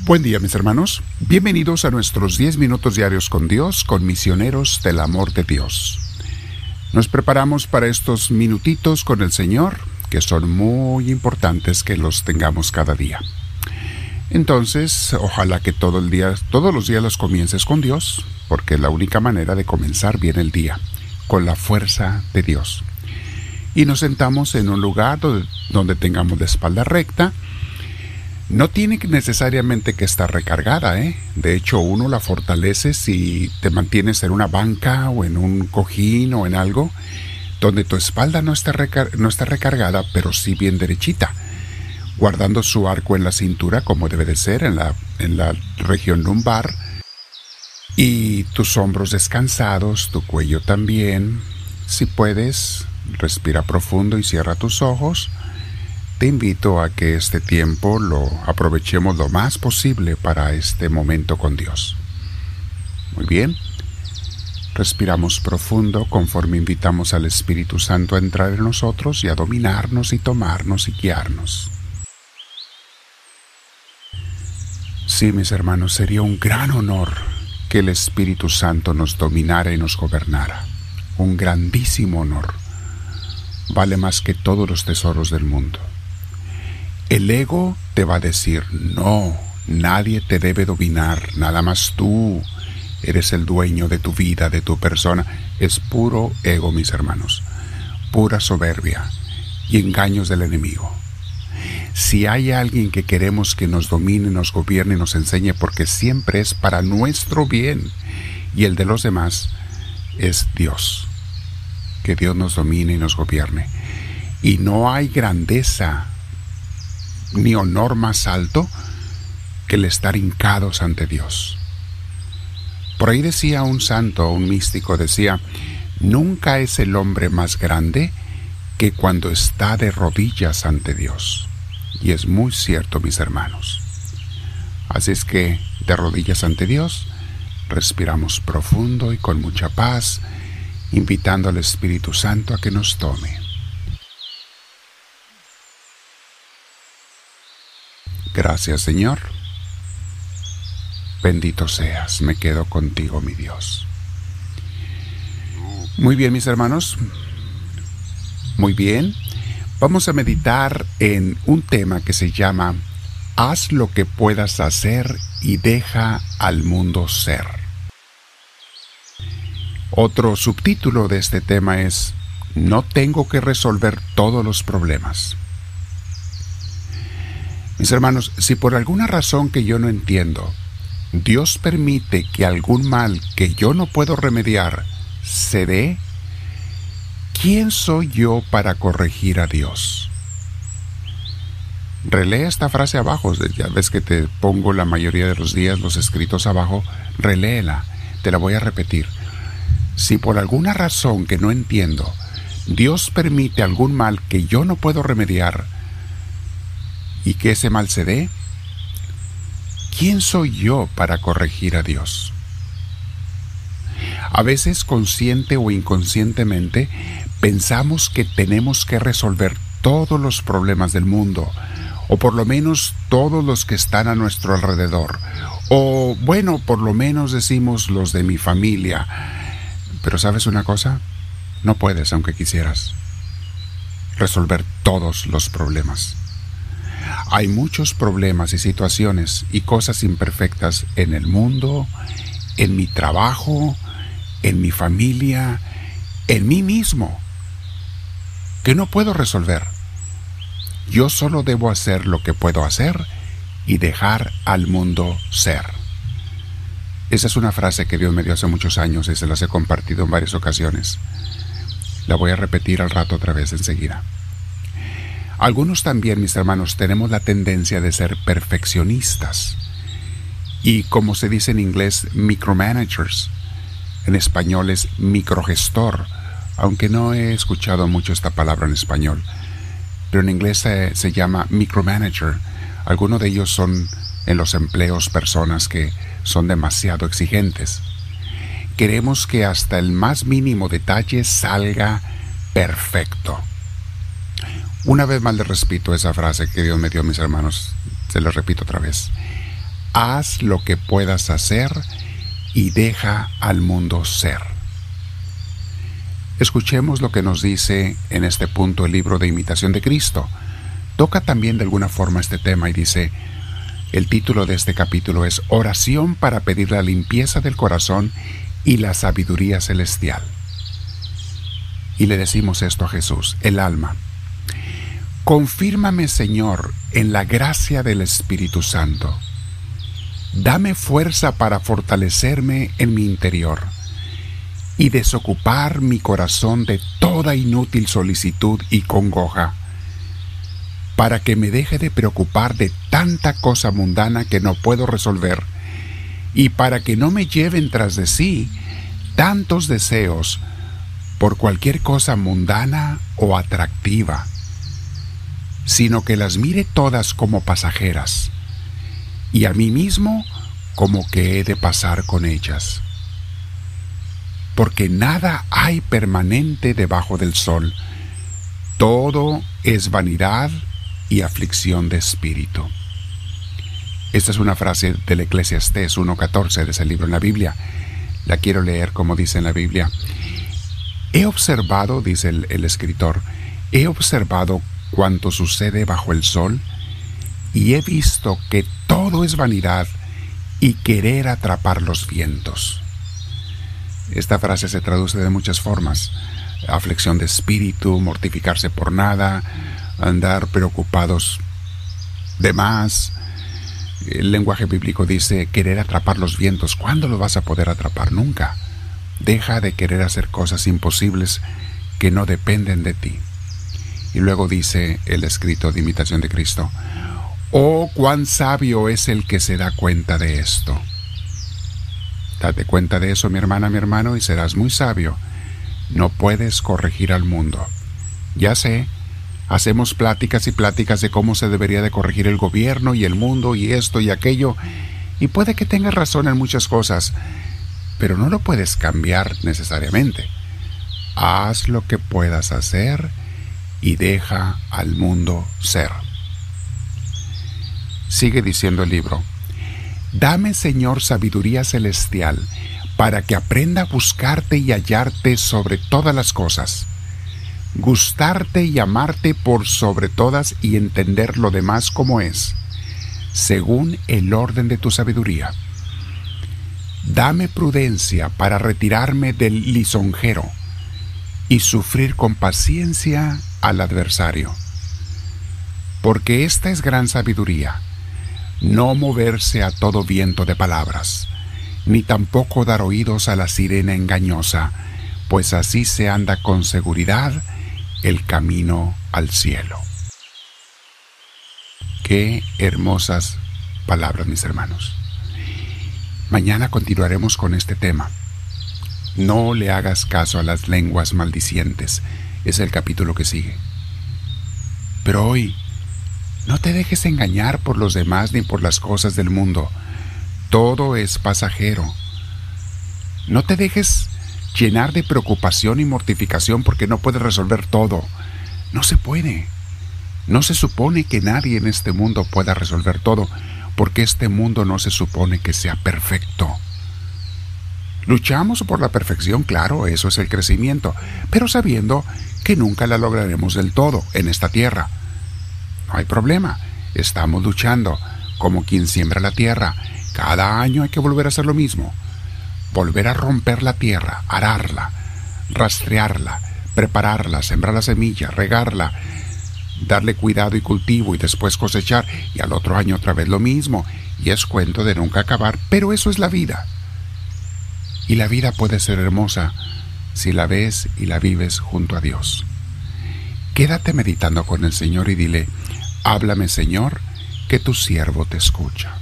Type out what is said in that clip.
Buen día mis hermanos, bienvenidos a nuestros 10 minutos diarios con Dios, con misioneros del amor de Dios. Nos preparamos para estos minutitos con el Señor, que son muy importantes que los tengamos cada día. Entonces, ojalá que todos los días los comiences con Dios, porque es la única manera de comenzar bien el día, con la fuerza de Dios. Y nos sentamos en un lugar donde tengamos la espalda recta, no tiene necesariamente que estar recargada, ¿eh? De hecho, uno la fortalece si te mantienes en una banca o en un cojín o en algo donde tu espalda no está, no está recargada, pero sí bien derechita, guardando su arco en la cintura como debe de ser en la, en la región lumbar, y tus hombros descansados, tu cuello también. Si puedes, respira profundo y cierra tus ojos te invito a que este tiempo lo aprovechemos lo más posible para este momento con Dios. Muy bien. Respiramos profundo conforme invitamos al Espíritu Santo a entrar en nosotros y a dominarnos y tomarnos y guiarnos. Sí, mis hermanos, sería un gran honor que el Espíritu Santo nos dominara y nos gobernara. Un grandísimo honor. Vale más que todos los tesoros del mundo. El ego te va a decir, no, nadie te debe dominar, nada más tú. Eres el dueño de tu vida, de tu persona. Es puro ego, mis hermanos, pura soberbia y engaños del enemigo. Si hay alguien que queremos que nos domine, nos gobierne, nos enseñe, porque siempre es para nuestro bien y el de los demás, es Dios. Que Dios nos domine y nos gobierne. Y no hay grandeza ni honor más alto que el estar hincados ante Dios. Por ahí decía un santo, un místico, decía, nunca es el hombre más grande que cuando está de rodillas ante Dios. Y es muy cierto, mis hermanos. Así es que, de rodillas ante Dios, respiramos profundo y con mucha paz, invitando al Espíritu Santo a que nos tome. Gracias Señor. Bendito seas, me quedo contigo, mi Dios. Muy bien, mis hermanos. Muy bien. Vamos a meditar en un tema que se llama Haz lo que puedas hacer y deja al mundo ser. Otro subtítulo de este tema es No tengo que resolver todos los problemas. Mis hermanos, si por alguna razón que yo no entiendo, Dios permite que algún mal que yo no puedo remediar se dé, ¿quién soy yo para corregir a Dios? Relee esta frase abajo, ya ves que te pongo la mayoría de los días los escritos abajo, reléela, te la voy a repetir. Si por alguna razón que no entiendo, Dios permite algún mal que yo no puedo remediar, y que ese mal se dé, ¿quién soy yo para corregir a Dios? A veces consciente o inconscientemente pensamos que tenemos que resolver todos los problemas del mundo, o por lo menos todos los que están a nuestro alrededor, o bueno, por lo menos decimos los de mi familia. Pero sabes una cosa, no puedes, aunque quisieras, resolver todos los problemas. Hay muchos problemas y situaciones y cosas imperfectas en el mundo, en mi trabajo, en mi familia, en mí mismo, que no puedo resolver. Yo solo debo hacer lo que puedo hacer y dejar al mundo ser. Esa es una frase que Dios me dio hace muchos años y se las he compartido en varias ocasiones. La voy a repetir al rato otra vez enseguida. Algunos también, mis hermanos, tenemos la tendencia de ser perfeccionistas y, como se dice en inglés, micromanagers. En español es microgestor, aunque no he escuchado mucho esta palabra en español. Pero en inglés se, llama micromanager. Algunos de ellos son en los empleos personas que son demasiado exigentes. Queremos que hasta el más mínimo detalle salga perfecto. Una vez más le repito esa frase que Dios me dio a mis hermanos, se la repito otra vez. haz lo que puedas hacer y deja al mundo ser. Escuchemos lo que nos dice en este punto el libro de imitación de Cristo. Toca también de alguna forma este tema y dice, el título de este capítulo es Oración para pedir la limpieza del corazón y la sabiduría celestial. Y le decimos esto a Jesús, el alma. Confírmame, Señor, en la gracia del Espíritu Santo. Dame fuerza para fortalecerme en mi interior y desocupar mi corazón de toda inútil solicitud y congoja, para que me deje de preocupar de tanta cosa mundana que no puedo resolver, y para que no me lleven tras de sí tantos deseos por cualquier cosa mundana o atractiva, sino que las mire todas como pasajeras y a mí mismo como que he de pasar con ellas. Porque nada hay permanente debajo del sol, todo es vanidad y aflicción de espíritu. Esta es una frase del Eclesiastés 1.14 de ese libro en la Biblia. La quiero leer como dice en la Biblia. He observado, dice el, el escritor, he observado cuanto sucede bajo el sol y he visto que todo es vanidad y querer atrapar los vientos. Esta frase se traduce de muchas formas. Aflicción de espíritu, mortificarse por nada, andar preocupados de más. El lenguaje bíblico dice querer atrapar los vientos. ¿Cuándo lo vas a poder atrapar? Nunca. Deja de querer hacer cosas imposibles que no dependen de ti. Y luego dice el escrito de imitación de Cristo, Oh, cuán sabio es el que se da cuenta de esto. Date cuenta de eso, mi hermana, mi hermano, y serás muy sabio. No puedes corregir al mundo. Ya sé, hacemos pláticas y pláticas de cómo se debería de corregir el gobierno y el mundo y esto y aquello, y puede que tengas razón en muchas cosas, pero no lo puedes cambiar necesariamente. Haz lo que puedas hacer y deja al mundo ser. Sigue diciendo el libro, Dame Señor sabiduría celestial, para que aprenda a buscarte y hallarte sobre todas las cosas, gustarte y amarte por sobre todas y entender lo demás como es, según el orden de tu sabiduría. Dame prudencia para retirarme del lisonjero y sufrir con paciencia al adversario. Porque esta es gran sabiduría no moverse a todo viento de palabras, ni tampoco dar oídos a la sirena engañosa, pues así se anda con seguridad el camino al cielo. Qué hermosas palabras, mis hermanos. Mañana continuaremos con este tema. No le hagas caso a las lenguas maldicientes. Es el capítulo que sigue. Pero hoy no te dejes engañar por los demás ni por las cosas del mundo. Todo es pasajero. No te dejes llenar de preocupación y mortificación porque no puedes resolver todo. No se puede. No se supone que nadie en este mundo pueda resolver todo, porque este mundo no se supone que sea perfecto. Luchamos por la perfección, claro, eso es el crecimiento, pero sabiendo que nunca la lograremos del todo en esta tierra. No hay problema. Estamos luchando como quien siembra la tierra. Cada año hay que volver a hacer lo mismo. Volver a romper la tierra, ararla, rastrearla, prepararla, sembrar la semilla, regarla, darle cuidado y cultivo y después cosechar y al otro año otra vez lo mismo. Y es cuento de nunca acabar, pero eso es la vida. Y la vida puede ser hermosa si la ves y la vives junto a Dios. Quédate meditando con el Señor y dile, Háblame, Señor, que tu siervo te escucha.